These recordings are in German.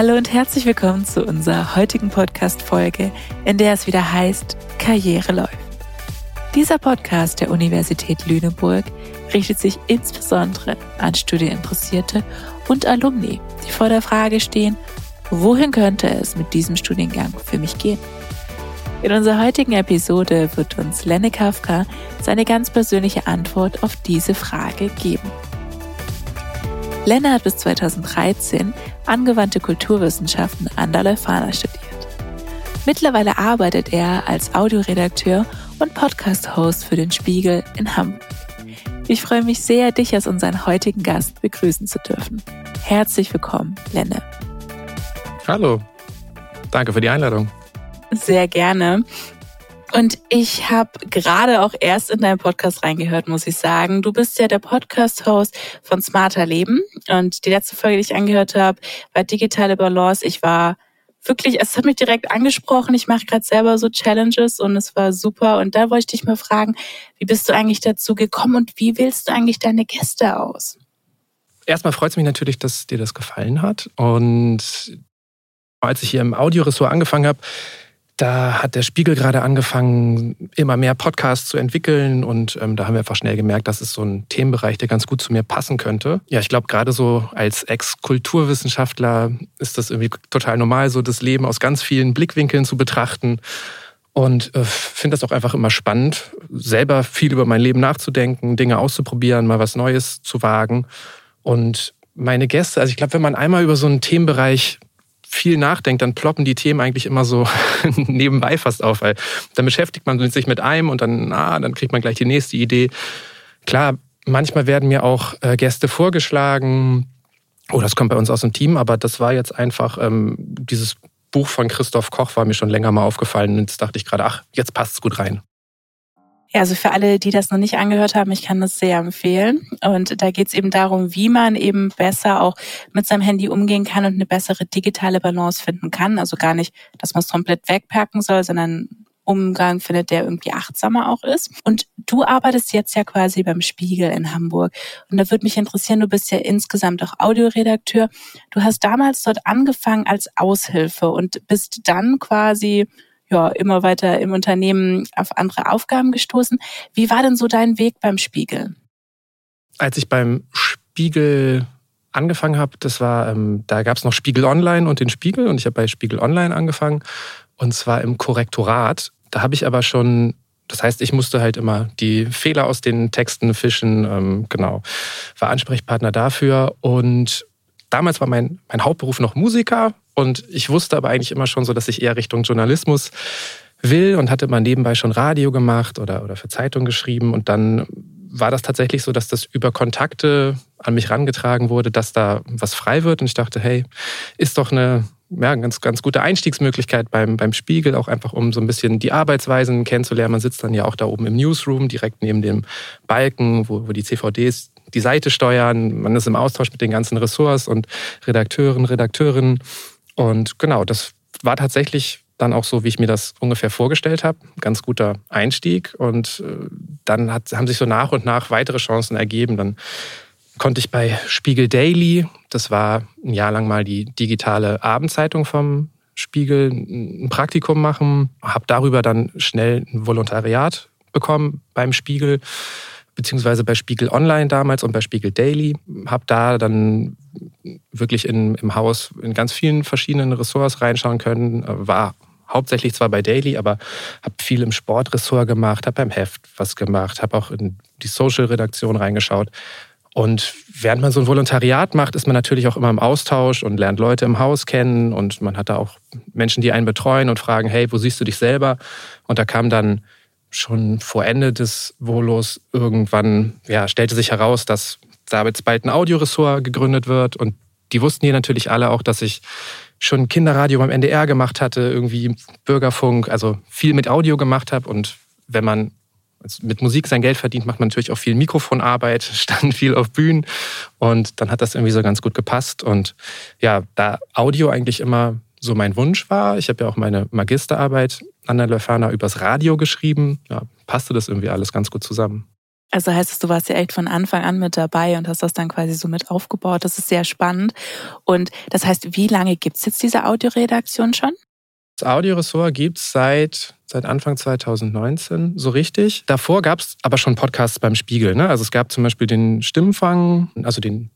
Hallo und herzlich willkommen zu unserer heutigen Podcast-Folge, in der es wieder heißt Karriere läuft. Dieser Podcast der Universität Lüneburg richtet sich insbesondere an Studieninteressierte und Alumni, die vor der Frage stehen, wohin könnte es mit diesem Studiengang für mich gehen? In unserer heutigen Episode wird uns Lenne Kafka seine ganz persönliche Antwort auf diese Frage geben. Lenne hat bis 2013 angewandte Kulturwissenschaften an der Leuphana studiert. Mittlerweile arbeitet er als Audioredakteur und Podcast-Host für den Spiegel in Hamburg. Ich freue mich sehr, dich als unseren heutigen Gast begrüßen zu dürfen. Herzlich willkommen, Lenne. Hallo, danke für die Einladung. Sehr gerne. Und ich habe gerade auch erst in deinen Podcast reingehört, muss ich sagen. Du bist ja der Podcast-Host von Smarter Leben. Und die letzte Folge, die ich angehört habe, war Digitale Balance. Ich war wirklich, es hat mich direkt angesprochen. Ich mache gerade selber so Challenges und es war super. Und da wollte ich dich mal fragen, wie bist du eigentlich dazu gekommen und wie wählst du eigentlich deine Gäste aus? Erstmal freut es mich natürlich, dass dir das gefallen hat. Und als ich hier im Audioressort angefangen habe, da hat der Spiegel gerade angefangen, immer mehr Podcasts zu entwickeln und ähm, da haben wir einfach schnell gemerkt, das ist so ein Themenbereich, der ganz gut zu mir passen könnte. Ja, ich glaube, gerade so als Ex-Kulturwissenschaftler ist das irgendwie total normal, so das Leben aus ganz vielen Blickwinkeln zu betrachten. Und äh, finde das auch einfach immer spannend, selber viel über mein Leben nachzudenken, Dinge auszuprobieren, mal was Neues zu wagen. Und meine Gäste, also ich glaube, wenn man einmal über so einen Themenbereich viel nachdenkt, dann ploppen die Themen eigentlich immer so nebenbei fast auf, weil dann beschäftigt man sich mit einem und dann, ah, dann kriegt man gleich die nächste Idee. Klar, manchmal werden mir auch äh, Gäste vorgeschlagen, oh, das kommt bei uns aus dem Team, aber das war jetzt einfach ähm, dieses Buch von Christoph Koch war mir schon länger mal aufgefallen und jetzt dachte ich gerade, ach, jetzt passt es gut rein. Ja, also für alle, die das noch nicht angehört haben, ich kann das sehr empfehlen. Und da geht es eben darum, wie man eben besser auch mit seinem Handy umgehen kann und eine bessere digitale Balance finden kann. Also gar nicht, dass man es komplett wegpacken soll, sondern Umgang findet, der irgendwie achtsamer auch ist. Und du arbeitest jetzt ja quasi beim Spiegel in Hamburg. Und da würde mich interessieren, du bist ja insgesamt auch Audioredakteur. Du hast damals dort angefangen als Aushilfe und bist dann quasi ja, immer weiter im Unternehmen auf andere Aufgaben gestoßen. Wie war denn so dein Weg beim Spiegel? Als ich beim Spiegel angefangen habe, das war, ähm, da gab es noch Spiegel Online und den Spiegel und ich habe bei Spiegel Online angefangen und zwar im Korrektorat. Da habe ich aber schon, das heißt, ich musste halt immer die Fehler aus den Texten fischen, ähm, genau, war Ansprechpartner dafür und damals war mein, mein Hauptberuf noch Musiker und ich wusste aber eigentlich immer schon so, dass ich eher Richtung Journalismus will und hatte mal nebenbei schon Radio gemacht oder, oder für Zeitung geschrieben. Und dann war das tatsächlich so, dass das über Kontakte an mich rangetragen wurde, dass da was frei wird. Und ich dachte, hey, ist doch eine ja, ganz, ganz gute Einstiegsmöglichkeit beim, beim Spiegel, auch einfach um so ein bisschen die Arbeitsweisen kennenzulernen. Man sitzt dann ja auch da oben im Newsroom, direkt neben dem Balken, wo, wo die CVDs die Seite steuern. Man ist im Austausch mit den ganzen Ressorts und Redakteuren, Redakteurinnen. Und genau, das war tatsächlich dann auch so, wie ich mir das ungefähr vorgestellt habe. Ganz guter Einstieg. Und äh, dann hat, haben sich so nach und nach weitere Chancen ergeben. Dann konnte ich bei Spiegel Daily, das war ein Jahr lang mal die digitale Abendzeitung vom Spiegel, ein Praktikum machen, habe darüber dann schnell ein Volontariat bekommen beim Spiegel beziehungsweise bei Spiegel Online damals und bei Spiegel Daily. Habe da dann wirklich in, im Haus in ganz vielen verschiedenen Ressorts reinschauen können. War hauptsächlich zwar bei Daily, aber habe viel im Sportressort gemacht, habe beim Heft was gemacht, habe auch in die Social-Redaktion reingeschaut. Und während man so ein Volontariat macht, ist man natürlich auch immer im Austausch und lernt Leute im Haus kennen und man hat da auch Menschen, die einen betreuen und fragen, hey, wo siehst du dich selber? Und da kam dann schon vor Ende des Volos irgendwann, ja, stellte sich heraus, dass da jetzt bald ein Audioressort gegründet wird. Und die wussten hier natürlich alle auch, dass ich schon Kinderradio beim NDR gemacht hatte, irgendwie Bürgerfunk, also viel mit Audio gemacht habe. Und wenn man mit Musik sein Geld verdient, macht man natürlich auch viel Mikrofonarbeit, stand viel auf Bühnen. Und dann hat das irgendwie so ganz gut gepasst. Und ja, da Audio eigentlich immer so mein Wunsch war. Ich habe ja auch meine Magisterarbeit an der Leuphana übers Radio geschrieben. Ja, passte das irgendwie alles ganz gut zusammen. Also heißt es, du warst ja echt von Anfang an mit dabei und hast das dann quasi so mit aufgebaut. Das ist sehr spannend. Und das heißt, wie lange gibt's jetzt diese Audioredaktion schon? Das Audioressort gibt's seit, seit Anfang 2019 so richtig. Davor gab's aber schon Podcasts beim Spiegel. Ne? Also es gab zum Beispiel den Stimmfang, also den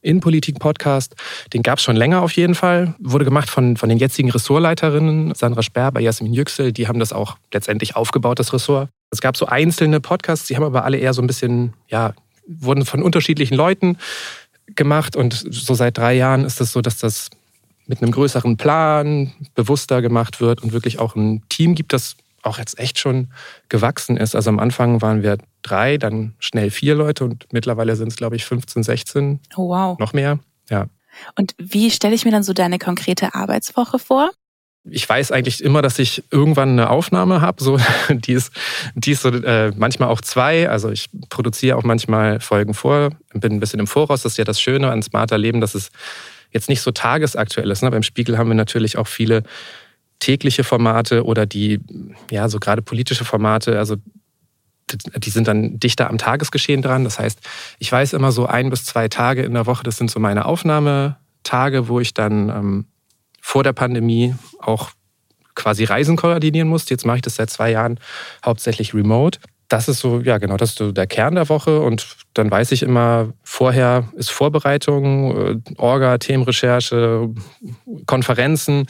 Innenpolitik-Podcast. Den gab es schon länger auf jeden Fall. Wurde gemacht von, von den jetzigen Ressortleiterinnen, Sandra Sperber, Jasmin Yüksel. Die haben das auch letztendlich aufgebaut, das Ressort. Es gab so einzelne Podcasts, die haben aber alle eher so ein bisschen, ja, wurden von unterschiedlichen Leuten gemacht. Und so seit drei Jahren ist es so, dass das mit einem größeren Plan bewusster gemacht wird und wirklich auch ein Team gibt, das auch jetzt echt schon gewachsen ist. Also am Anfang waren wir drei, dann schnell vier Leute und mittlerweile sind es, glaube ich, 15, 16. Oh, wow. Noch mehr, ja. Und wie stelle ich mir dann so deine konkrete Arbeitswoche vor? Ich weiß eigentlich immer, dass ich irgendwann eine Aufnahme habe. So, die ist, die ist so, äh, manchmal auch zwei. Also ich produziere auch manchmal Folgen vor, bin ein bisschen im Voraus. Das ist ja das Schöne an smarter Leben, dass es jetzt nicht so tagesaktuell ist. Ne? Beim Spiegel haben wir natürlich auch viele tägliche Formate oder die, ja, so gerade politische Formate, also die sind dann dichter am Tagesgeschehen dran. Das heißt, ich weiß immer so ein bis zwei Tage in der Woche, das sind so meine Aufnahmetage, wo ich dann ähm, vor der Pandemie auch quasi Reisen koordinieren musste. Jetzt mache ich das seit zwei Jahren hauptsächlich remote das ist so, ja genau, das ist so der Kern der Woche und dann weiß ich immer, vorher ist Vorbereitung, äh, Orga, Themenrecherche, Konferenzen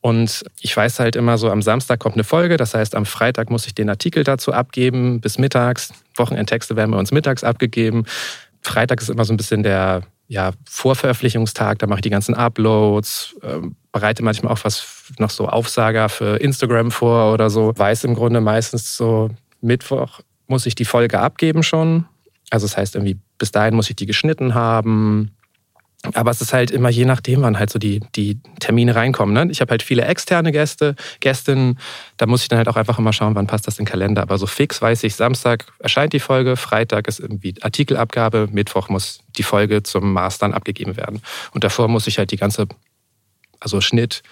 und ich weiß halt immer so, am Samstag kommt eine Folge, das heißt, am Freitag muss ich den Artikel dazu abgeben, bis mittags. Wochenendtexte werden bei uns mittags abgegeben. Freitag ist immer so ein bisschen der ja, Vorveröffentlichungstag, da mache ich die ganzen Uploads, äh, bereite manchmal auch was noch so Aufsager für Instagram vor oder so. Weiß im Grunde meistens so Mittwoch muss ich die Folge abgeben schon. Also das heißt irgendwie, bis dahin muss ich die geschnitten haben. Aber es ist halt immer je nachdem, wann halt so die, die Termine reinkommen. Ne? Ich habe halt viele externe Gäste, Gästinnen. Da muss ich dann halt auch einfach immer schauen, wann passt das in den Kalender. Aber so fix weiß ich, Samstag erscheint die Folge, Freitag ist irgendwie Artikelabgabe, Mittwoch muss die Folge zum Mastern abgegeben werden. Und davor muss ich halt die ganze, also Schnitt,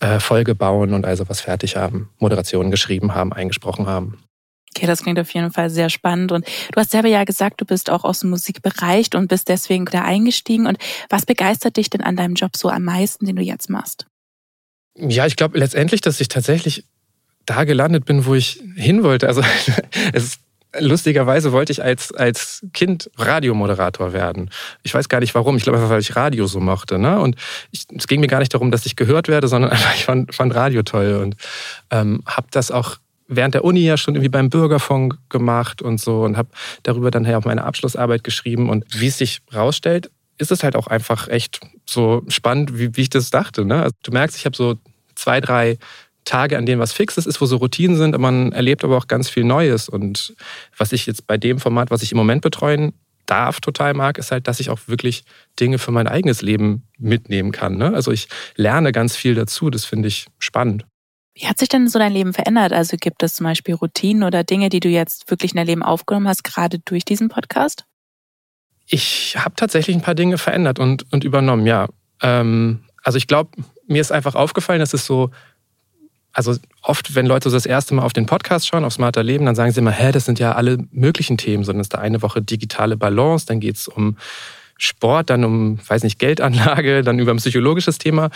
äh, Folge bauen und also was fertig haben, Moderationen geschrieben haben, eingesprochen haben. Okay, das klingt auf jeden Fall sehr spannend. Und du hast selber ja gesagt, du bist auch aus dem Musikbereich und bist deswegen da eingestiegen. Und was begeistert dich denn an deinem Job so am meisten, den du jetzt machst? Ja, ich glaube letztendlich, dass ich tatsächlich da gelandet bin, wo ich hin wollte. Also es ist lustigerweise wollte ich als, als Kind Radiomoderator werden. Ich weiß gar nicht warum. Ich glaube einfach, weil ich Radio so mochte. Ne? Und ich, es ging mir gar nicht darum, dass ich gehört werde, sondern einfach, ich fand, fand Radio toll und ähm, habe das auch während der Uni ja schon irgendwie beim Bürgerfunk gemacht und so und habe darüber dann ja auch meine Abschlussarbeit geschrieben. Und wie es sich rausstellt, ist es halt auch einfach echt so spannend, wie, wie ich das dachte. Ne? Also du merkst, ich habe so zwei, drei Tage, an denen was Fixes ist, wo so Routinen sind, man erlebt aber auch ganz viel Neues. Und was ich jetzt bei dem Format, was ich im Moment betreuen darf, total mag, ist halt, dass ich auch wirklich Dinge für mein eigenes Leben mitnehmen kann. Ne? Also ich lerne ganz viel dazu, das finde ich spannend. Wie hat sich denn so dein Leben verändert? Also gibt es zum Beispiel Routinen oder Dinge, die du jetzt wirklich in dein Leben aufgenommen hast, gerade durch diesen Podcast? Ich habe tatsächlich ein paar Dinge verändert und, und übernommen, ja. Ähm, also ich glaube, mir ist einfach aufgefallen, dass es so, also oft, wenn Leute so das erste Mal auf den Podcast schauen, auf Smarter Leben, dann sagen sie immer, hä, das sind ja alle möglichen Themen, sondern es ist da eine Woche digitale Balance, dann geht es um Sport, dann um, weiß nicht, Geldanlage, dann über ein psychologisches Thema.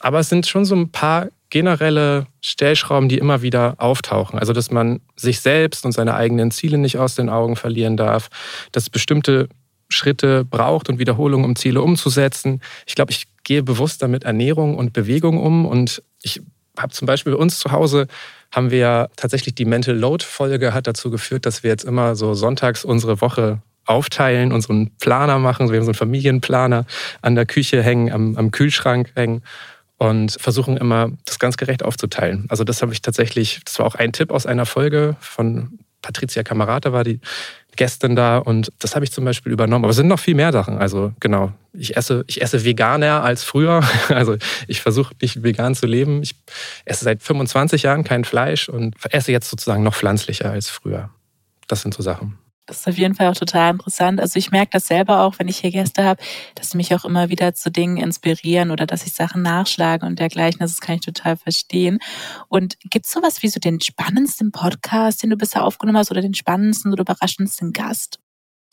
Aber es sind schon so ein paar generelle Stellschrauben, die immer wieder auftauchen. Also, dass man sich selbst und seine eigenen Ziele nicht aus den Augen verlieren darf, dass bestimmte Schritte braucht und Wiederholungen, um Ziele umzusetzen. Ich glaube, ich gehe bewusster mit Ernährung und Bewegung um und ich habe zum Beispiel bei uns zu Hause haben wir tatsächlich die Mental Load Folge hat dazu geführt, dass wir jetzt immer so sonntags unsere Woche aufteilen einen Planer machen. Wir haben so einen Familienplaner an der Küche hängen, am, am Kühlschrank hängen und versuchen immer, das ganz gerecht aufzuteilen. Also das habe ich tatsächlich, das war auch ein Tipp aus einer Folge von Patricia Kamerata war die Gästin da und das habe ich zum Beispiel übernommen. Aber es sind noch viel mehr Sachen. Also genau, ich esse, ich esse veganer als früher. Also ich versuche nicht vegan zu leben. Ich esse seit 25 Jahren kein Fleisch und esse jetzt sozusagen noch pflanzlicher als früher. Das sind so Sachen. Das ist auf jeden Fall auch total interessant. Also ich merke das selber auch, wenn ich hier Gäste habe, dass sie mich auch immer wieder zu Dingen inspirieren oder dass ich Sachen nachschlage und dergleichen. Das kann ich total verstehen. Und gibt es sowas wie so den spannendsten Podcast, den du bisher aufgenommen hast oder den spannendsten oder überraschendsten Gast?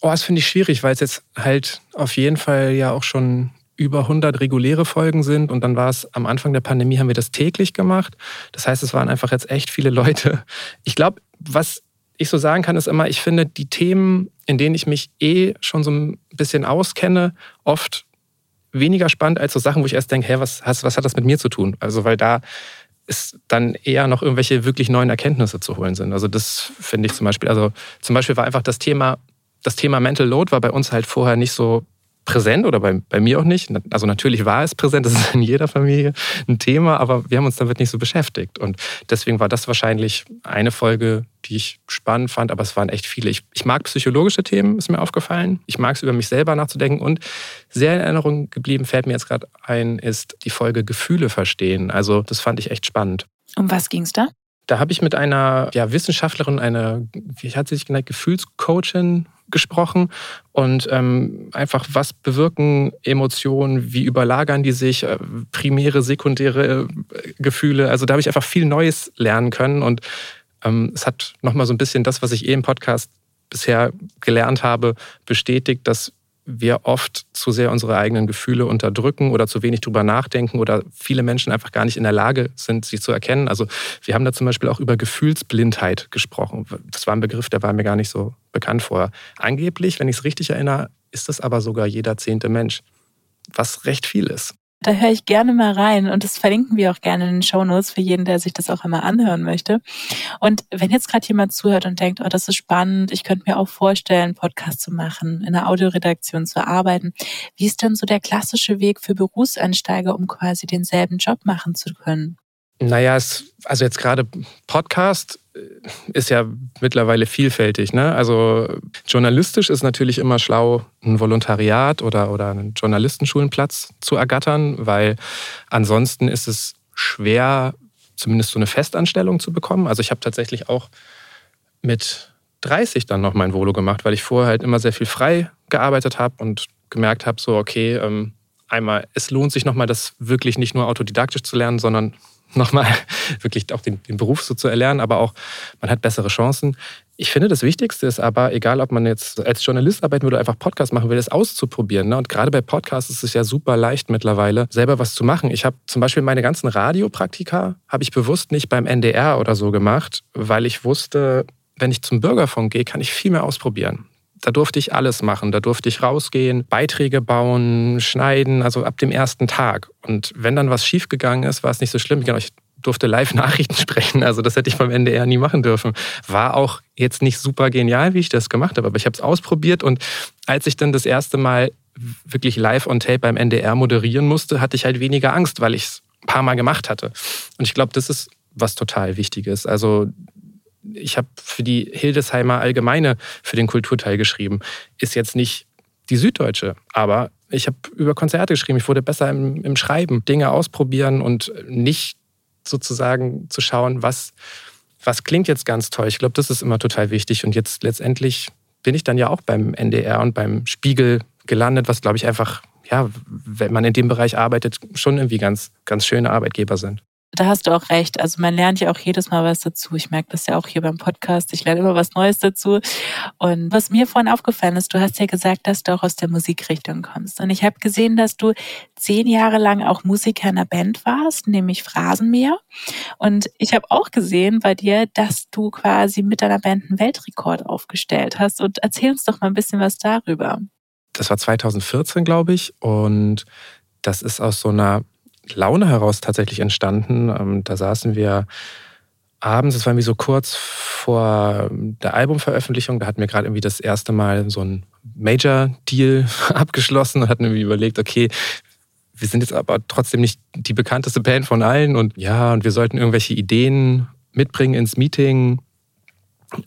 Oh, das finde ich schwierig, weil es jetzt halt auf jeden Fall ja auch schon über 100 reguläre Folgen sind und dann war es am Anfang der Pandemie haben wir das täglich gemacht. Das heißt, es waren einfach jetzt echt viele Leute. Ich glaube, was ich so sagen kann, ist immer, ich finde die Themen, in denen ich mich eh schon so ein bisschen auskenne, oft weniger spannend als so Sachen, wo ich erst denke, hey, was, was hat das mit mir zu tun? Also, weil da ist dann eher noch irgendwelche wirklich neuen Erkenntnisse zu holen sind. Also das finde ich zum Beispiel, also zum Beispiel war einfach das Thema, das Thema Mental Load war bei uns halt vorher nicht so präsent oder bei, bei mir auch nicht. Also natürlich war es präsent, das ist in jeder Familie ein Thema, aber wir haben uns damit nicht so beschäftigt. Und deswegen war das wahrscheinlich eine Folge, die ich spannend fand, aber es waren echt viele. Ich, ich mag psychologische Themen, ist mir aufgefallen. Ich mag es, über mich selber nachzudenken. Und sehr in Erinnerung geblieben, fällt mir jetzt gerade ein, ist die Folge Gefühle verstehen. Also das fand ich echt spannend. Um was ging es da? Da habe ich mit einer ja, Wissenschaftlerin, eine, wie hat sie sich genannt, Gefühlscoachin gesprochen und ähm, einfach, was bewirken Emotionen, wie überlagern die sich, äh, primäre, sekundäre äh, Gefühle. Also da habe ich einfach viel Neues lernen können und ähm, es hat nochmal so ein bisschen das, was ich eh im Podcast bisher gelernt habe, bestätigt, dass wir oft zu sehr unsere eigenen Gefühle unterdrücken oder zu wenig drüber nachdenken oder viele Menschen einfach gar nicht in der Lage sind, sie zu erkennen. Also wir haben da zum Beispiel auch über Gefühlsblindheit gesprochen. Das war ein Begriff, der war mir gar nicht so bekannt vorher. Angeblich, wenn ich es richtig erinnere, ist das aber sogar jeder zehnte Mensch, was recht viel ist. Da höre ich gerne mal rein und das verlinken wir auch gerne in den Show Notes für jeden, der sich das auch einmal anhören möchte. Und wenn jetzt gerade jemand zuhört und denkt, oh, das ist spannend, ich könnte mir auch vorstellen, Podcast zu machen, in einer Audioredaktion zu arbeiten. Wie ist denn so der klassische Weg für Berufseinsteiger, um quasi denselben Job machen zu können? Naja, es, also jetzt gerade Podcast äh, ist ja mittlerweile vielfältig. Ne? Also journalistisch ist natürlich immer schlau, ein Volontariat oder, oder einen Journalistenschulenplatz zu ergattern, weil ansonsten ist es schwer, zumindest so eine Festanstellung zu bekommen. Also ich habe tatsächlich auch mit 30 dann noch mein Volo gemacht, weil ich vorher halt immer sehr viel frei gearbeitet habe und gemerkt habe, so okay, ähm, einmal, es lohnt sich nochmal, das wirklich nicht nur autodidaktisch zu lernen, sondern nochmal wirklich auch den, den, Beruf so zu erlernen, aber auch man hat bessere Chancen. Ich finde, das Wichtigste ist aber, egal ob man jetzt als Journalist arbeiten will oder einfach Podcast machen will, das auszuprobieren. Ne? Und gerade bei Podcasts ist es ja super leicht mittlerweile, selber was zu machen. Ich habe zum Beispiel meine ganzen Radiopraktika, habe ich bewusst nicht beim NDR oder so gemacht, weil ich wusste, wenn ich zum Bürgerfunk gehe, kann ich viel mehr ausprobieren. Da durfte ich alles machen. Da durfte ich rausgehen, Beiträge bauen, schneiden, also ab dem ersten Tag. Und wenn dann was schiefgegangen ist, war es nicht so schlimm. Ich durfte live Nachrichten sprechen. Also das hätte ich beim NDR nie machen dürfen. War auch jetzt nicht super genial, wie ich das gemacht habe, aber ich habe es ausprobiert und als ich dann das erste Mal wirklich live on tape beim NDR moderieren musste, hatte ich halt weniger Angst, weil ich es ein paar Mal gemacht hatte. Und ich glaube, das ist was total Wichtiges. Also ich habe für die Hildesheimer Allgemeine für den Kulturteil geschrieben. Ist jetzt nicht die Süddeutsche, aber ich habe über Konzerte geschrieben. Ich wurde besser im, im Schreiben, Dinge ausprobieren und nicht sozusagen zu schauen, was, was klingt jetzt ganz toll. Ich glaube, das ist immer total wichtig. Und jetzt letztendlich bin ich dann ja auch beim NDR und beim Spiegel gelandet, was glaube ich einfach, ja, wenn man in dem Bereich arbeitet, schon irgendwie ganz, ganz schöne Arbeitgeber sind da hast du auch recht. Also man lernt ja auch jedes Mal was dazu. Ich merke das ja auch hier beim Podcast. Ich lerne immer was Neues dazu. Und was mir vorhin aufgefallen ist, du hast ja gesagt, dass du auch aus der Musikrichtung kommst. Und ich habe gesehen, dass du zehn Jahre lang auch Musiker in einer Band warst, nämlich Phrasenmäher. Und ich habe auch gesehen bei dir, dass du quasi mit deiner Band einen Weltrekord aufgestellt hast. Und erzähl uns doch mal ein bisschen was darüber. Das war 2014, glaube ich. Und das ist aus so einer Laune heraus tatsächlich entstanden. Ähm, da saßen wir abends, es war irgendwie so kurz vor der Albumveröffentlichung, da hatten wir gerade irgendwie das erste Mal so ein Major-Deal abgeschlossen und hatten irgendwie überlegt, okay, wir sind jetzt aber trotzdem nicht die bekannteste Band von allen und ja, und wir sollten irgendwelche Ideen mitbringen ins Meeting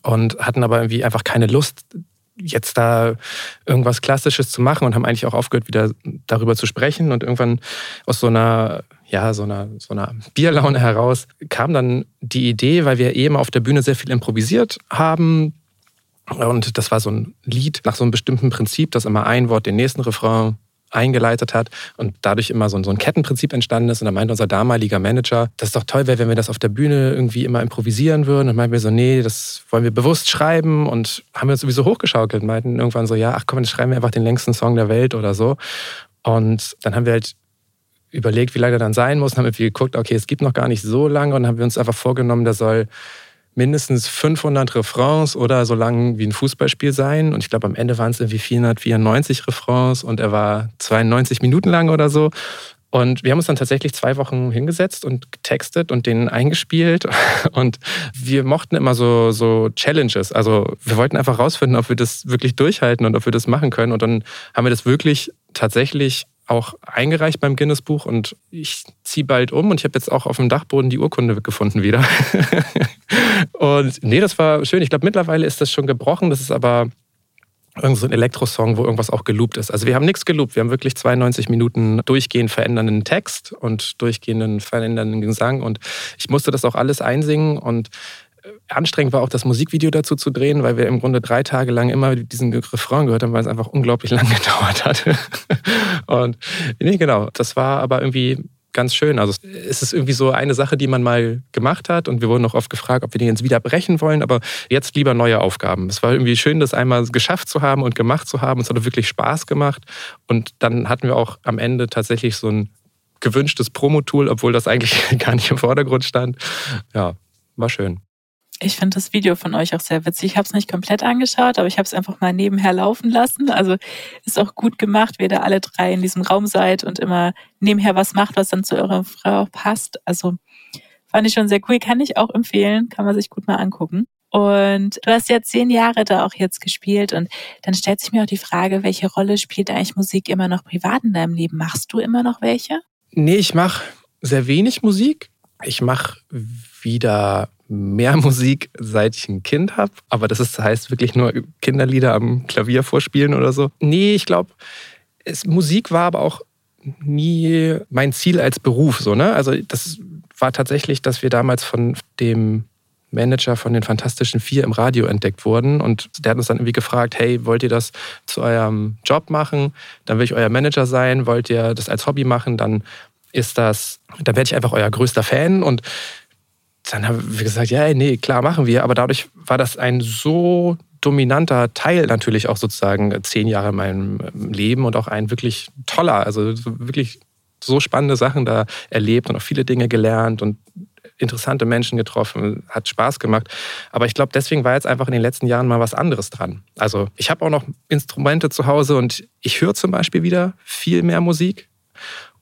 und hatten aber irgendwie einfach keine Lust, jetzt da irgendwas Klassisches zu machen und haben eigentlich auch aufgehört, wieder darüber zu sprechen. Und irgendwann aus so einer, ja, so einer, so einer Bierlaune heraus kam dann die Idee, weil wir eben auf der Bühne sehr viel improvisiert haben. Und das war so ein Lied nach so einem bestimmten Prinzip, dass immer ein Wort den nächsten Refrain eingeleitet hat und dadurch immer so ein Kettenprinzip entstanden ist. Und da meinte unser damaliger Manager, das ist doch toll wäre, wenn wir das auf der Bühne irgendwie immer improvisieren würden. Und meinten wir so, nee, das wollen wir bewusst schreiben und haben wir uns sowieso hochgeschaukelt und meinten irgendwann so, ja, ach komm, dann schreiben wir einfach den längsten Song der Welt oder so. Und dann haben wir halt überlegt, wie lange der dann sein muss, und haben irgendwie geguckt, okay, es gibt noch gar nicht so lange und haben wir uns einfach vorgenommen, der soll mindestens 500 Refrains oder so lang wie ein Fußballspiel sein. Und ich glaube, am Ende waren es irgendwie 494 Refrains und er war 92 Minuten lang oder so. Und wir haben uns dann tatsächlich zwei Wochen hingesetzt und getextet und den eingespielt. Und wir mochten immer so, so Challenges. Also wir wollten einfach rausfinden, ob wir das wirklich durchhalten und ob wir das machen können. Und dann haben wir das wirklich tatsächlich auch eingereicht beim Guinness Buch und ich ziehe bald um und ich habe jetzt auch auf dem Dachboden die Urkunde gefunden wieder. und nee, das war schön. Ich glaube, mittlerweile ist das schon gebrochen. Das ist aber irgend so ein Elektrosong, wo irgendwas auch geloopt ist. Also wir haben nichts geloopt. Wir haben wirklich 92 Minuten durchgehend verändernden Text und durchgehenden verändernden Gesang und ich musste das auch alles einsingen und anstrengend war auch das Musikvideo dazu zu drehen, weil wir im Grunde drei Tage lang immer diesen Refrain gehört haben, weil es einfach unglaublich lang gedauert hat. Und nee, genau, das war aber irgendwie ganz schön. Also es ist irgendwie so eine Sache, die man mal gemacht hat und wir wurden auch oft gefragt, ob wir den jetzt wieder brechen wollen, aber jetzt lieber neue Aufgaben. Es war irgendwie schön, das einmal geschafft zu haben und gemacht zu haben. Es hat wirklich Spaß gemacht und dann hatten wir auch am Ende tatsächlich so ein gewünschtes Promo-Tool, obwohl das eigentlich gar nicht im Vordergrund stand. Ja, war schön. Ich finde das Video von euch auch sehr witzig. Ich habe es nicht komplett angeschaut, aber ich habe es einfach mal nebenher laufen lassen. Also ist auch gut gemacht, wie ihr da alle drei in diesem Raum seid und immer nebenher was macht, was dann zu eurer Frau passt. Also fand ich schon sehr cool. Kann ich auch empfehlen. Kann man sich gut mal angucken. Und du hast ja zehn Jahre da auch jetzt gespielt und dann stellt sich mir auch die Frage, welche Rolle spielt eigentlich Musik immer noch privat in deinem Leben? Machst du immer noch welche? Nee, ich mache sehr wenig Musik. Ich mache wieder mehr Musik, seit ich ein Kind habe. Aber das ist, heißt wirklich nur Kinderlieder am Klavier vorspielen oder so. Nee, ich glaube, Musik war aber auch nie mein Ziel als Beruf. So, ne? Also das war tatsächlich, dass wir damals von dem Manager von den Fantastischen Vier im Radio entdeckt wurden. Und der hat uns dann irgendwie gefragt, hey, wollt ihr das zu eurem Job machen? Dann will ich euer Manager sein. Wollt ihr das als Hobby machen? Dann ist das, dann werde ich einfach euer größter Fan. Und dann haben wir gesagt, ja, nee, klar machen wir. Aber dadurch war das ein so dominanter Teil natürlich auch sozusagen zehn Jahre in meinem Leben und auch ein wirklich toller, also wirklich so spannende Sachen da erlebt und auch viele Dinge gelernt und interessante Menschen getroffen, hat Spaß gemacht. Aber ich glaube, deswegen war jetzt einfach in den letzten Jahren mal was anderes dran. Also ich habe auch noch Instrumente zu Hause und ich höre zum Beispiel wieder viel mehr Musik.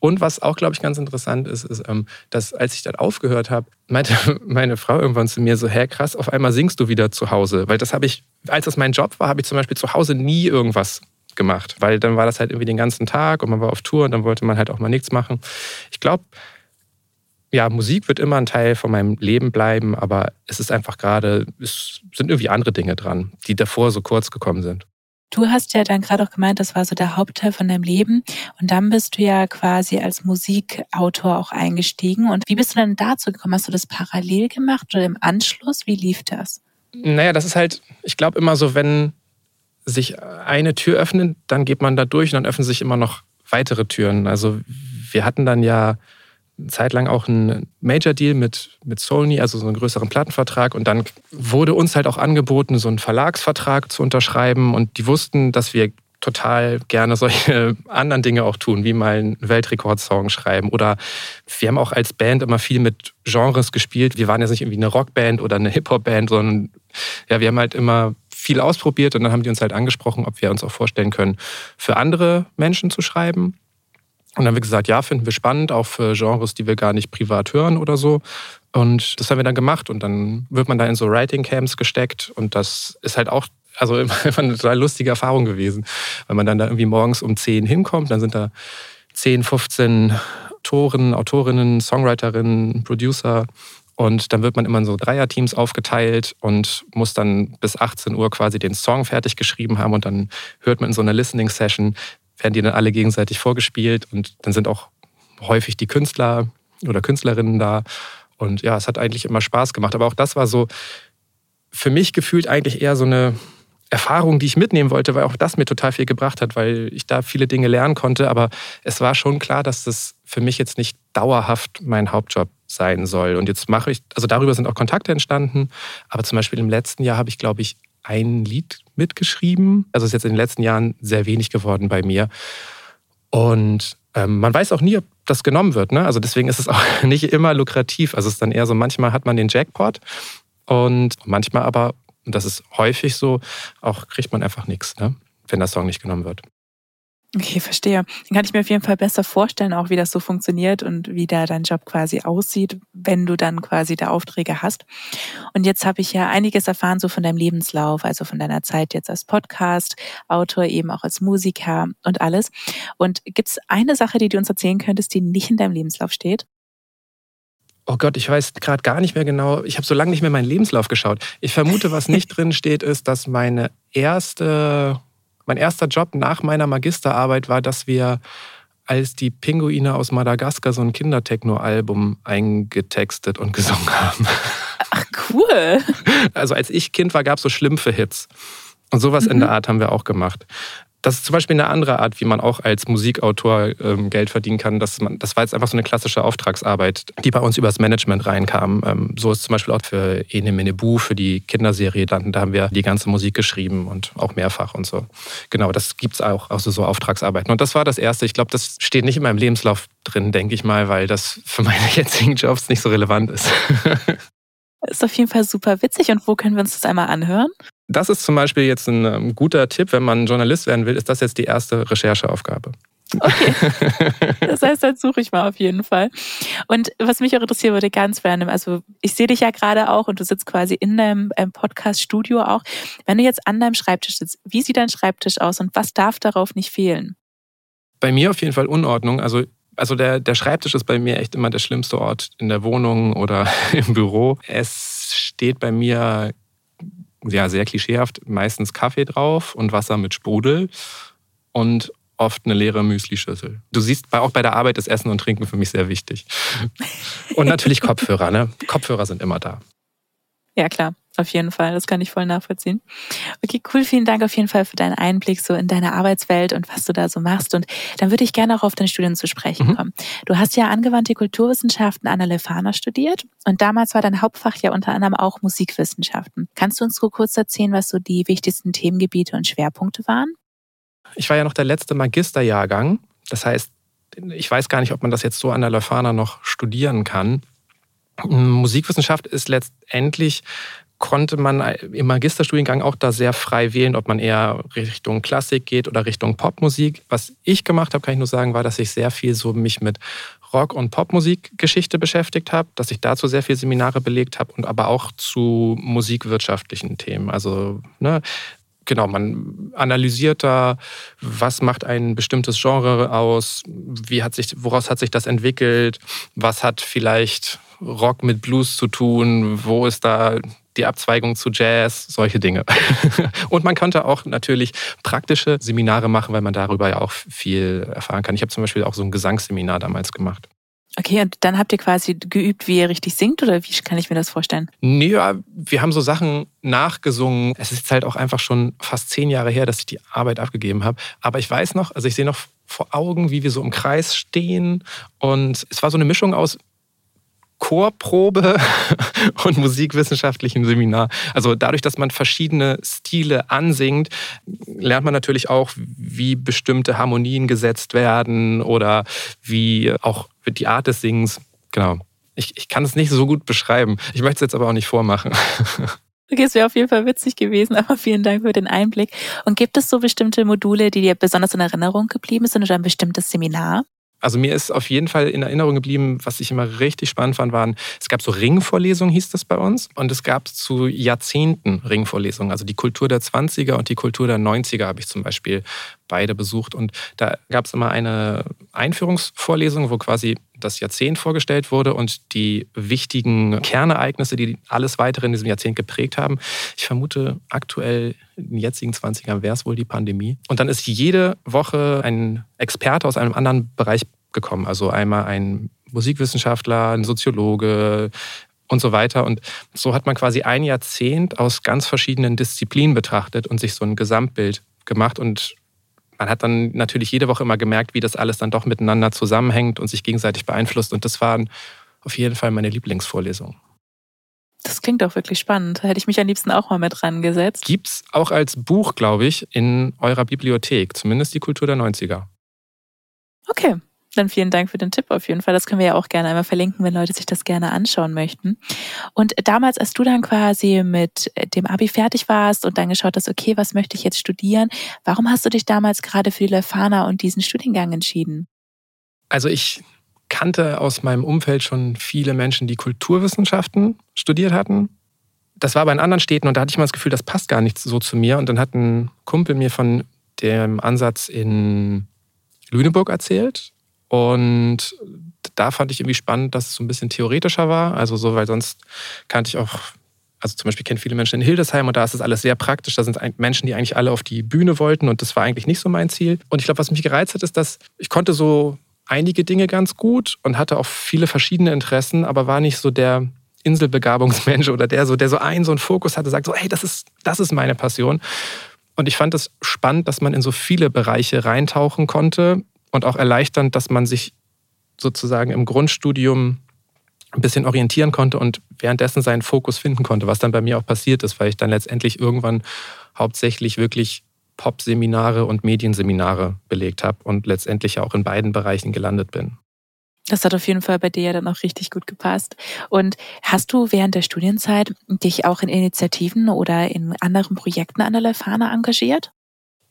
Und was auch, glaube ich, ganz interessant ist, ist, ähm, dass als ich dann aufgehört habe, meinte meine Frau irgendwann zu mir so, hä, krass, auf einmal singst du wieder zu Hause. Weil das habe ich, als das mein Job war, habe ich zum Beispiel zu Hause nie irgendwas gemacht. Weil dann war das halt irgendwie den ganzen Tag und man war auf Tour und dann wollte man halt auch mal nichts machen. Ich glaube, ja, Musik wird immer ein Teil von meinem Leben bleiben, aber es ist einfach gerade, es sind irgendwie andere Dinge dran, die davor so kurz gekommen sind. Du hast ja dann gerade auch gemeint, das war so der Hauptteil von deinem Leben. Und dann bist du ja quasi als Musikautor auch eingestiegen. Und wie bist du dann dazu gekommen? Hast du das parallel gemacht oder im Anschluss? Wie lief das? Naja, das ist halt, ich glaube immer so, wenn sich eine Tür öffnet, dann geht man da durch und dann öffnen sich immer noch weitere Türen. Also wir hatten dann ja zeitlang auch einen Major-Deal mit, mit Sony, also so einen größeren Plattenvertrag. Und dann wurde uns halt auch angeboten, so einen Verlagsvertrag zu unterschreiben. Und die wussten, dass wir total gerne solche anderen Dinge auch tun, wie mal einen Weltrekordsong schreiben. Oder wir haben auch als Band immer viel mit Genres gespielt. Wir waren jetzt nicht irgendwie eine Rockband oder eine Hip-Hop-Band, sondern ja, wir haben halt immer viel ausprobiert und dann haben die uns halt angesprochen, ob wir uns auch vorstellen können, für andere Menschen zu schreiben. Und dann haben wir gesagt, ja, finden wir spannend, auch für Genres, die wir gar nicht privat hören oder so. Und das haben wir dann gemacht. Und dann wird man da in so Writing-Camps gesteckt. Und das ist halt auch also immer eine total lustige Erfahrung gewesen. Weil man dann da irgendwie morgens um 10 hinkommt, dann sind da 10, 15 Autoren, Autorinnen, Songwriterinnen, Producer. Und dann wird man immer in so Dreierteams aufgeteilt und muss dann bis 18 Uhr quasi den Song fertig geschrieben haben. Und dann hört man in so einer Listening-Session, werden die dann alle gegenseitig vorgespielt und dann sind auch häufig die Künstler oder Künstlerinnen da. Und ja, es hat eigentlich immer Spaß gemacht. Aber auch das war so für mich gefühlt eigentlich eher so eine Erfahrung, die ich mitnehmen wollte, weil auch das mir total viel gebracht hat, weil ich da viele Dinge lernen konnte. Aber es war schon klar, dass das für mich jetzt nicht dauerhaft mein Hauptjob sein soll. Und jetzt mache ich, also darüber sind auch Kontakte entstanden. Aber zum Beispiel im letzten Jahr habe ich, glaube ich, ein Lied mitgeschrieben. Also ist jetzt in den letzten Jahren sehr wenig geworden bei mir. Und ähm, man weiß auch nie, ob das genommen wird. Ne? Also deswegen ist es auch nicht immer lukrativ. Also es ist dann eher so, manchmal hat man den Jackpot und manchmal aber und das ist häufig so, auch kriegt man einfach nichts, ne? wenn der Song nicht genommen wird. Okay, verstehe. Dann kann ich mir auf jeden Fall besser vorstellen, auch wie das so funktioniert und wie da dein Job quasi aussieht, wenn du dann quasi da Aufträge hast. Und jetzt habe ich ja einiges erfahren so von deinem Lebenslauf, also von deiner Zeit jetzt als Podcast, Autor, eben auch als Musiker und alles. Und gibt es eine Sache, die du uns erzählen könntest, die nicht in deinem Lebenslauf steht? Oh Gott, ich weiß gerade gar nicht mehr genau. Ich habe so lange nicht mehr meinen Lebenslauf geschaut. Ich vermute, was nicht drin steht, ist, dass meine erste, mein erster Job nach meiner Magisterarbeit war, dass wir als die Pinguine aus Madagaskar so ein Kindertechno-Album eingetextet und gesungen haben. Ach, cool. Also als ich Kind war, gab es so Schlimpfe-Hits. Und sowas mhm. in der Art haben wir auch gemacht. Das ist zum Beispiel eine andere Art, wie man auch als Musikautor ähm, Geld verdienen kann. Das, man, das war jetzt einfach so eine klassische Auftragsarbeit, die bei uns übers Management reinkam. Ähm, so ist zum Beispiel auch für Ene Menebu, für die Kinderserie, dann, da haben wir die ganze Musik geschrieben und auch mehrfach und so. Genau, das gibt es auch, also so Auftragsarbeiten. Und das war das Erste. Ich glaube, das steht nicht in meinem Lebenslauf drin, denke ich mal, weil das für meine jetzigen Jobs nicht so relevant ist. ist auf jeden Fall super witzig. Und wo können wir uns das einmal anhören? Das ist zum Beispiel jetzt ein ähm, guter Tipp, wenn man Journalist werden will, ist das jetzt die erste Rechercheaufgabe. Okay. Das heißt, dann suche ich mal auf jeden Fall. Und was mich auch interessieren würde, ganz random, also ich sehe dich ja gerade auch und du sitzt quasi in deinem ähm, Podcast-Studio auch. Wenn du jetzt an deinem Schreibtisch sitzt, wie sieht dein Schreibtisch aus und was darf darauf nicht fehlen? Bei mir auf jeden Fall Unordnung. Also also der, der Schreibtisch ist bei mir echt immer der schlimmste Ort in der Wohnung oder im Büro. Es steht bei mir ja, sehr klischeehaft, meistens Kaffee drauf und Wasser mit Sprudel und oft eine leere Müslischüssel. Du siehst, auch bei der Arbeit ist Essen und Trinken für mich sehr wichtig. Und natürlich Kopfhörer, ne? Kopfhörer sind immer da. Ja, klar. Auf jeden Fall, das kann ich voll nachvollziehen. Okay, cool. Vielen Dank auf jeden Fall für deinen Einblick so in deine Arbeitswelt und was du da so machst. Und dann würde ich gerne auch auf dein Studium zu sprechen mhm. kommen. Du hast ja angewandte Kulturwissenschaften an der Lefana studiert und damals war dein Hauptfach ja unter anderem auch Musikwissenschaften. Kannst du uns so kurz erzählen, was so die wichtigsten Themengebiete und Schwerpunkte waren? Ich war ja noch der letzte Magisterjahrgang. Das heißt, ich weiß gar nicht, ob man das jetzt so an der Lefana noch studieren kann. Musikwissenschaft ist letztendlich konnte man im Magisterstudiengang auch da sehr frei wählen, ob man eher Richtung Klassik geht oder Richtung Popmusik. Was ich gemacht habe, kann ich nur sagen, war, dass ich sehr viel so mich mit Rock- und Popmusikgeschichte beschäftigt habe, dass ich dazu sehr viele Seminare belegt habe und aber auch zu musikwirtschaftlichen Themen. Also ne, genau, man analysiert da, was macht ein bestimmtes Genre aus, wie hat sich, woraus hat sich das entwickelt, was hat vielleicht Rock mit Blues zu tun, wo ist da die Abzweigung zu Jazz, solche Dinge. und man könnte auch natürlich praktische Seminare machen, weil man darüber ja auch viel erfahren kann. Ich habe zum Beispiel auch so ein Gesangsseminar damals gemacht. Okay, und dann habt ihr quasi geübt, wie ihr richtig singt oder wie kann ich mir das vorstellen? Nee, ja, wir haben so Sachen nachgesungen. Es ist jetzt halt auch einfach schon fast zehn Jahre her, dass ich die Arbeit abgegeben habe. Aber ich weiß noch, also ich sehe noch vor Augen, wie wir so im Kreis stehen. Und es war so eine Mischung aus Chorprobe und musikwissenschaftlichem Seminar. Also dadurch, dass man verschiedene Stile ansingt, lernt man natürlich auch, wie bestimmte Harmonien gesetzt werden oder wie auch die Art des Singens. Genau. Ich, ich kann es nicht so gut beschreiben. Ich möchte es jetzt aber auch nicht vormachen. Okay, es wäre auf jeden Fall witzig gewesen, aber vielen Dank für den Einblick. Und gibt es so bestimmte Module, die dir besonders in Erinnerung geblieben sind oder ein bestimmtes Seminar? Also mir ist auf jeden Fall in Erinnerung geblieben, was ich immer richtig spannend fand, waren, es gab so Ringvorlesungen, hieß das bei uns. Und es gab zu Jahrzehnten Ringvorlesungen. Also die Kultur der 20er und die Kultur der 90er habe ich zum Beispiel beide besucht. Und da gab es immer eine Einführungsvorlesung, wo quasi das Jahrzehnt vorgestellt wurde und die wichtigen Kernereignisse, die alles weitere in diesem Jahrzehnt geprägt haben. Ich vermute, aktuell in den jetzigen 20ern wäre es wohl die Pandemie. Und dann ist jede Woche ein Experte aus einem anderen Bereich gekommen. Also einmal ein Musikwissenschaftler, ein Soziologe, und so weiter. Und so hat man quasi ein Jahrzehnt aus ganz verschiedenen Disziplinen betrachtet und sich so ein Gesamtbild gemacht. Und man hat dann natürlich jede Woche immer gemerkt, wie das alles dann doch miteinander zusammenhängt und sich gegenseitig beeinflusst. Und das waren auf jeden Fall meine Lieblingsvorlesungen. Das klingt doch wirklich spannend. Da hätte ich mich am liebsten auch mal mit rangesetzt. Gibt's auch als Buch, glaube ich, in eurer Bibliothek, zumindest die Kultur der 90er. Okay, dann vielen Dank für den Tipp auf jeden Fall. Das können wir ja auch gerne einmal verlinken, wenn Leute sich das gerne anschauen möchten. Und damals, als du dann quasi mit dem Abi fertig warst und dann geschaut hast, okay, was möchte ich jetzt studieren, warum hast du dich damals gerade für die Leuphana und diesen Studiengang entschieden? Also ich kannte aus meinem Umfeld schon viele Menschen, die Kulturwissenschaften studiert hatten. Das war aber in anderen Städten und da hatte ich mal das Gefühl, das passt gar nicht so zu mir. Und dann hat ein Kumpel mir von dem Ansatz in Lüneburg erzählt. Und da fand ich irgendwie spannend, dass es so ein bisschen theoretischer war. Also so, weil sonst kannte ich auch, also zum Beispiel kenne viele Menschen in Hildesheim und da ist das alles sehr praktisch. Da sind Menschen, die eigentlich alle auf die Bühne wollten und das war eigentlich nicht so mein Ziel. Und ich glaube, was mich gereizt hat, ist, dass ich konnte so einige Dinge ganz gut und hatte auch viele verschiedene Interessen, aber war nicht so der Inselbegabungsmensch oder der so, der so einen so einen Fokus hatte, sagt so, hey, das ist, das ist meine Passion. Und ich fand es spannend, dass man in so viele Bereiche reintauchen konnte und auch erleichternd, dass man sich sozusagen im Grundstudium ein bisschen orientieren konnte und währenddessen seinen Fokus finden konnte, was dann bei mir auch passiert ist, weil ich dann letztendlich irgendwann hauptsächlich wirklich Pop-Seminare und Medienseminare belegt habe und letztendlich auch in beiden Bereichen gelandet bin. Das hat auf jeden Fall bei dir ja dann auch richtig gut gepasst. Und hast du während der Studienzeit dich auch in Initiativen oder in anderen Projekten an der Leuphana engagiert?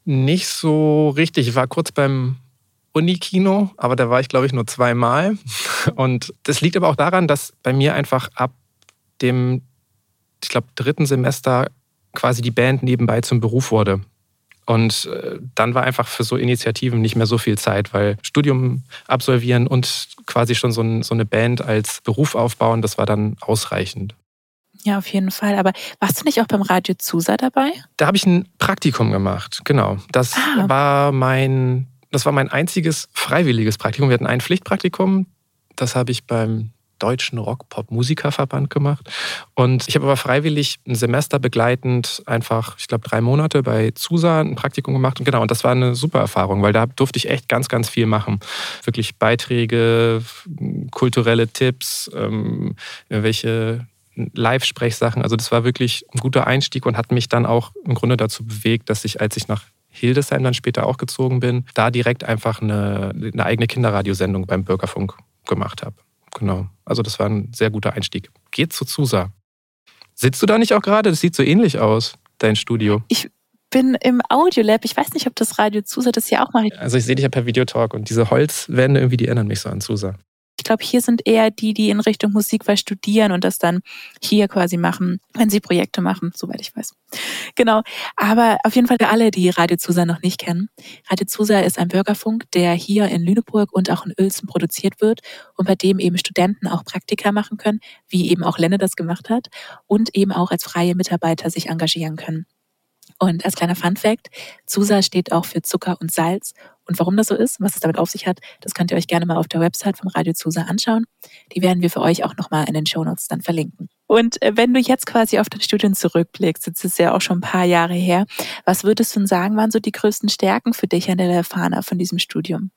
Nicht so richtig. Ich war kurz beim Unikino, aber da war ich, glaube ich, nur zweimal. Und das liegt aber auch daran, dass bei mir einfach ab dem, ich glaube, dritten Semester quasi die Band nebenbei zum Beruf wurde. Und äh, dann war einfach für so Initiativen nicht mehr so viel Zeit, weil Studium absolvieren und quasi schon so, eine Band als Beruf aufbauen, das war dann ausreichend. Ja, auf jeden Fall. Aber warst du nicht auch beim Radio Zusa dabei? Da habe ich ein Praktikum gemacht, genau. Das ah. war mein das war mein einziges freiwilliges Praktikum. Wir hatten ein Pflichtpraktikum. Das habe ich beim Deutschen Rock-Pop-Musikerverband gemacht. Und ich habe aber freiwillig ein Semester begleitend einfach, ich glaube, drei Monate bei ZUSA ein Praktikum gemacht. Und genau, und das war eine super Erfahrung, weil da durfte ich echt ganz, ganz viel machen. Wirklich Beiträge, kulturelle Tipps, ähm, irgendwelche Live-Sprechsachen. Also das war wirklich ein guter Einstieg und hat mich dann auch im Grunde dazu bewegt, dass ich, als ich nach Hildesheim dann später auch gezogen bin, da direkt einfach eine, eine eigene Kinderradiosendung beim Bürgerfunk gemacht habe. Genau. Also das war ein sehr guter Einstieg. Geht zu Zusa. Sitzt du da nicht auch gerade? Das sieht so ähnlich aus, dein Studio. Ich bin im Audiolab. Ich weiß nicht, ob das Radio Zusa das hier auch macht. Also ich sehe dich ja per Videotalk und diese Holzwände irgendwie, die erinnern mich so an Zusa. Ich glaube, hier sind eher die, die in Richtung Musik was studieren und das dann hier quasi machen, wenn sie Projekte machen, soweit ich weiß. Genau. Aber auf jeden Fall für alle, die Radio Zusa noch nicht kennen. Radio Zusa ist ein Bürgerfunk, der hier in Lüneburg und auch in Uelzen produziert wird und bei dem eben Studenten auch Praktika machen können, wie eben auch Lenne das gemacht hat und eben auch als freie Mitarbeiter sich engagieren können. Und als kleiner Fun Fact, Zusa steht auch für Zucker und Salz. Und warum das so ist, was es damit auf sich hat, das könnt ihr euch gerne mal auf der Website vom Radio Zusa anschauen. Die werden wir für euch auch nochmal in den Show Notes dann verlinken. Und äh, wenn du jetzt quasi auf dein Studium zurückblickst, jetzt ist es ja auch schon ein paar Jahre her, was würdest du denn sagen, waren so die größten Stärken für dich an der Lefana von diesem Studium?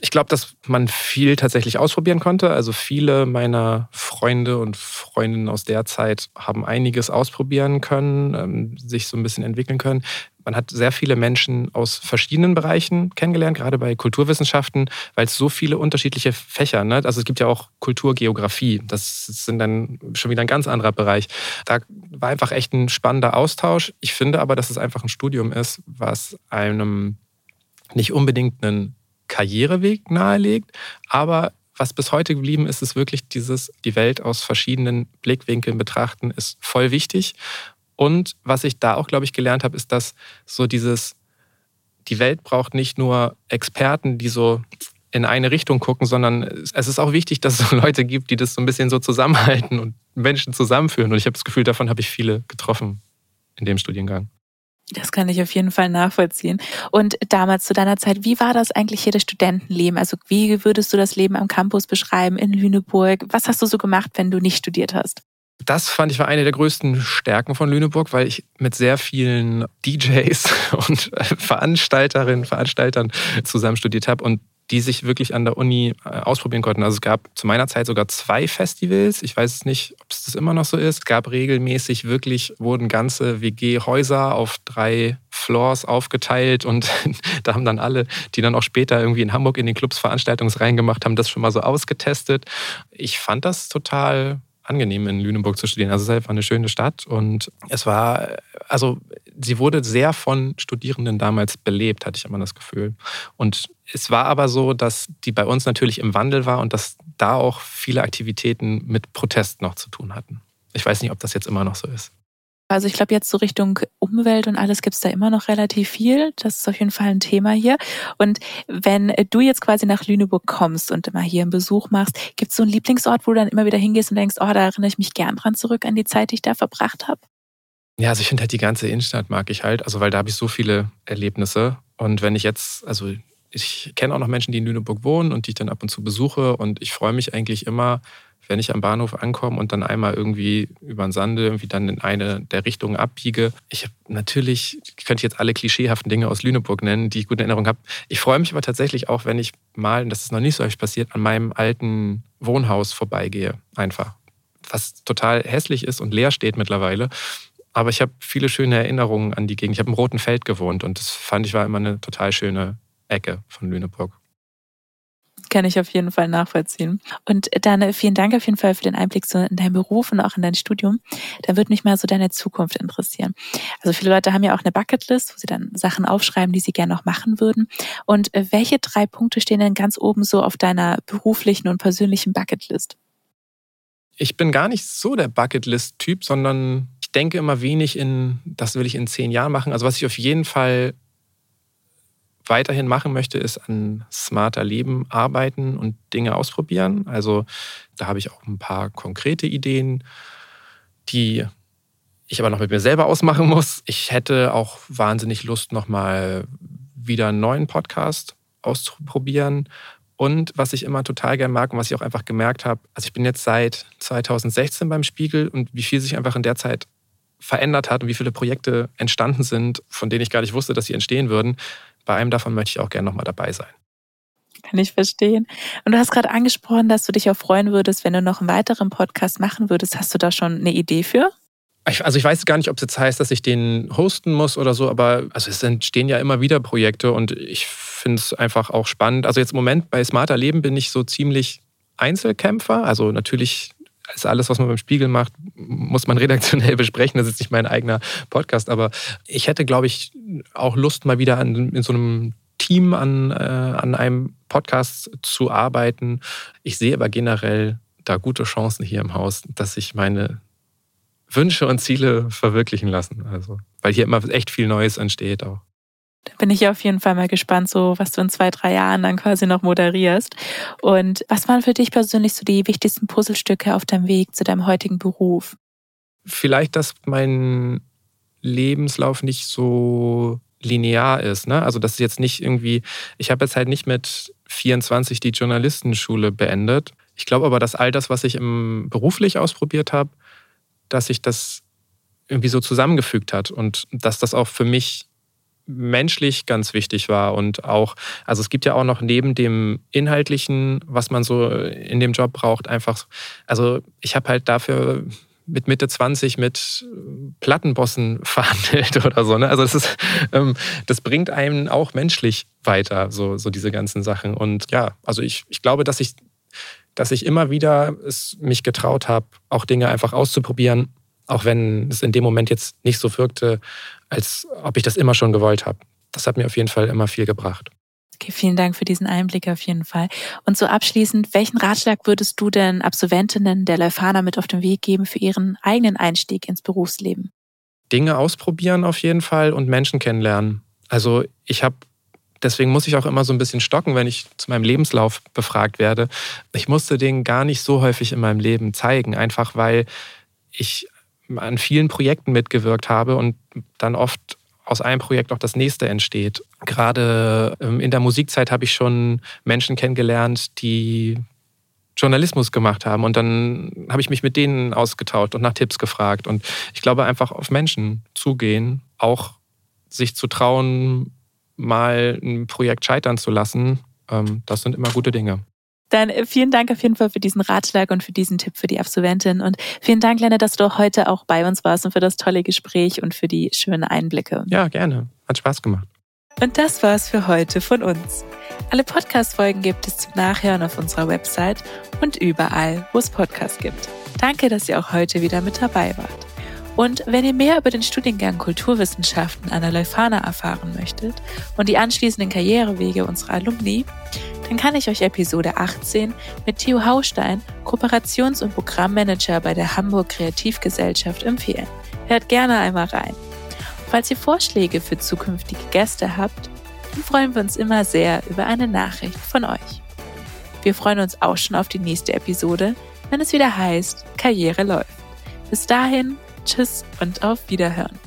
Ich glaube, dass man viel tatsächlich ausprobieren konnte. Also viele meiner Freunde und Freundinnen aus der Zeit haben einiges ausprobieren können, ähm, sich so ein bisschen entwickeln können. Man hat sehr viele Menschen aus verschiedenen Bereichen kennengelernt, gerade bei Kulturwissenschaften, weil es so viele unterschiedliche Fächer, ne? also es gibt ja auch Kulturgeografie, das sind dann schon wieder ein ganz anderer Bereich. Da war einfach echt ein spannender Austausch. Ich finde aber, dass es einfach ein Studium ist, was einem nicht unbedingt einen Karriereweg nahelegt, aber was bis heute geblieben ist, ist wirklich dieses, die Welt aus verschiedenen Blickwinkeln betrachten, ist voll wichtig. Und was ich da auch, glaube ich, gelernt habe, ist, dass so dieses, die Welt braucht nicht nur Experten, die so in eine Richtung gucken, sondern es ist auch wichtig, dass es so Leute gibt, die das so ein bisschen so zusammenhalten und Menschen zusammenführen. Und ich habe das Gefühl, davon habe ich viele getroffen in dem Studiengang. Das kann ich auf jeden Fall nachvollziehen. Und damals zu deiner Zeit, wie war das eigentlich hier das Studentenleben? Also wie würdest du das Leben am Campus beschreiben in Lüneburg? Was hast du so gemacht, wenn du nicht studiert hast? Das fand ich war eine der größten Stärken von Lüneburg, weil ich mit sehr vielen DJs und Veranstalterinnen, Veranstaltern zusammen studiert habe und die sich wirklich an der Uni äh, ausprobieren konnten. Also es gab zu meiner Zeit sogar zwei Festivals. Ich weiß nicht, ob es das immer noch so ist. Es gab regelmäßig wirklich, wurden ganze WG-Häuser auf drei Floors aufgeteilt und da haben dann alle, die dann auch später irgendwie in Hamburg in den Clubs Veranstaltungsreihen gemacht haben, das schon mal so ausgetestet. Ich fand das total angenehm in Lüneburg zu studieren. Also es ist einfach eine schöne Stadt und es war, also sie wurde sehr von Studierenden damals belebt, hatte ich immer das Gefühl. Und es war aber so, dass die bei uns natürlich im Wandel war und dass da auch viele Aktivitäten mit Protest noch zu tun hatten. Ich weiß nicht, ob das jetzt immer noch so ist. Also ich glaube, jetzt so Richtung Umwelt und alles gibt es da immer noch relativ viel. Das ist auf jeden Fall ein Thema hier. Und wenn du jetzt quasi nach Lüneburg kommst und immer hier einen Besuch machst, gibt es so einen Lieblingsort, wo du dann immer wieder hingehst und denkst, oh, da erinnere ich mich gern dran zurück an die Zeit, die ich da verbracht habe? Ja, also ich finde halt die ganze Innenstadt mag ich halt, also weil da habe ich so viele Erlebnisse. Und wenn ich jetzt, also ich kenne auch noch Menschen, die in Lüneburg wohnen und die ich dann ab und zu besuche. Und ich freue mich eigentlich immer, wenn ich am Bahnhof ankomme und dann einmal irgendwie über den Sande irgendwie dann in eine der Richtungen abbiege. Ich habe natürlich, ich könnte jetzt alle klischeehaften Dinge aus Lüneburg nennen, die ich gute Erinnerung habe. Ich freue mich aber tatsächlich auch, wenn ich mal, und das ist noch nicht so häufig passiert, an meinem alten Wohnhaus vorbeigehe. Einfach. Was total hässlich ist und leer steht mittlerweile. Aber ich habe viele schöne Erinnerungen an die Gegend. Ich habe im Roten Feld gewohnt und das fand ich war immer eine total schöne Ecke von Lüneburg. Kann ich auf jeden Fall nachvollziehen. Und dann äh, vielen Dank auf jeden Fall für den Einblick so in deinen Beruf und auch in dein Studium. Da würde mich mal so deine Zukunft interessieren. Also viele Leute haben ja auch eine Bucketlist, wo sie dann Sachen aufschreiben, die sie gerne noch machen würden. Und äh, welche drei Punkte stehen denn ganz oben so auf deiner beruflichen und persönlichen Bucketlist? Ich bin gar nicht so der Bucketlist-Typ, sondern ich denke immer wenig in, das will ich in zehn Jahren machen. Also was ich auf jeden Fall weiterhin machen möchte, ist an smarter Leben arbeiten und Dinge ausprobieren. Also da habe ich auch ein paar konkrete Ideen, die ich aber noch mit mir selber ausmachen muss. Ich hätte auch wahnsinnig Lust, nochmal wieder einen neuen Podcast auszuprobieren. Und was ich immer total gern mag und was ich auch einfach gemerkt habe, also ich bin jetzt seit 2016 beim Spiegel und wie viel sich einfach in der Zeit verändert hat und wie viele Projekte entstanden sind, von denen ich gar nicht wusste, dass sie entstehen würden. Bei einem davon möchte ich auch gerne nochmal dabei sein. Kann ich verstehen. Und du hast gerade angesprochen, dass du dich auch freuen würdest, wenn du noch einen weiteren Podcast machen würdest. Hast du da schon eine Idee für? also ich weiß gar nicht, ob es jetzt heißt, dass ich den hosten muss oder so, aber also es entstehen ja immer wieder Projekte und ich finde es einfach auch spannend. Also jetzt im Moment bei Smarter Leben bin ich so ziemlich Einzelkämpfer. Also natürlich ist alles, was man beim Spiegel macht, muss man redaktionell besprechen. Das ist nicht mein eigener Podcast. Aber ich hätte, glaube ich, auch Lust, mal wieder an, in so einem Team an, äh, an einem Podcast zu arbeiten. Ich sehe aber generell da gute Chancen hier im Haus, dass sich meine Wünsche und Ziele verwirklichen lassen. Also, weil hier immer echt viel Neues entsteht auch. Da bin ich auf jeden Fall mal gespannt, so was du in zwei, drei Jahren dann quasi noch moderierst. Und was waren für dich persönlich so die wichtigsten Puzzlestücke auf deinem Weg zu deinem heutigen Beruf? Vielleicht, dass mein Lebenslauf nicht so linear ist. Ne? Also das ist jetzt nicht irgendwie, ich habe jetzt halt nicht mit 24 die Journalistenschule beendet. Ich glaube aber, dass all das, was ich im beruflich ausprobiert habe, dass sich das irgendwie so zusammengefügt hat und dass das auch für mich menschlich ganz wichtig war und auch, also es gibt ja auch noch neben dem Inhaltlichen, was man so in dem Job braucht, einfach, also ich habe halt dafür mit Mitte 20 mit Plattenbossen verhandelt oder so. Ne? Also das ist, ähm, das bringt einen auch menschlich weiter, so, so diese ganzen Sachen. Und ja, also ich, ich glaube, dass ich, dass ich immer wieder es mich getraut habe, auch Dinge einfach auszuprobieren, auch wenn es in dem Moment jetzt nicht so wirkte, als ob ich das immer schon gewollt habe. Das hat mir auf jeden Fall immer viel gebracht. Okay, vielen Dank für diesen Einblick auf jeden Fall. Und so abschließend, welchen Ratschlag würdest du denn Absolventinnen der Leufana mit auf den Weg geben für ihren eigenen Einstieg ins Berufsleben? Dinge ausprobieren auf jeden Fall und Menschen kennenlernen. Also ich habe deswegen muss ich auch immer so ein bisschen stocken, wenn ich zu meinem Lebenslauf befragt werde. Ich musste den gar nicht so häufig in meinem Leben zeigen, einfach weil ich an vielen Projekten mitgewirkt habe und dann oft aus einem Projekt auch das nächste entsteht. Gerade ähm, in der Musikzeit habe ich schon Menschen kennengelernt, die Journalismus gemacht haben. Und dann habe ich mich mit denen ausgetauscht und nach Tipps gefragt. Und ich glaube, einfach auf Menschen zugehen, auch sich zu trauen, mal ein Projekt scheitern zu lassen, ähm, das sind immer gute Dinge. Dann äh, vielen Dank auf jeden Fall für diesen Ratschlag und für diesen Tipp für die Absolventin. Und vielen Dank, Lenne, dass du heute auch bei uns warst und für das tolle Gespräch und für die schönen Einblicke. Ja, gerne. Hat Spaß gemacht. Und das war's für heute von uns. Alle Podcast-Folgen gibt es zum Nachhören auf unserer Website und überall, wo es Podcasts gibt. Danke, dass ihr auch heute wieder mit dabei wart. Und wenn ihr mehr über den Studiengang Kulturwissenschaften an der Leuphana erfahren möchtet und die anschließenden Karrierewege unserer Alumni, dann kann ich euch Episode 18 mit Theo Haustein, Kooperations- und Programmmanager bei der Hamburg Kreativgesellschaft empfehlen. Hört gerne einmal rein. Falls ihr Vorschläge für zukünftige Gäste habt, dann freuen wir uns immer sehr über eine Nachricht von euch. Wir freuen uns auch schon auf die nächste Episode, wenn es wieder heißt, Karriere läuft. Bis dahin Tschüss und auf Wiederhören.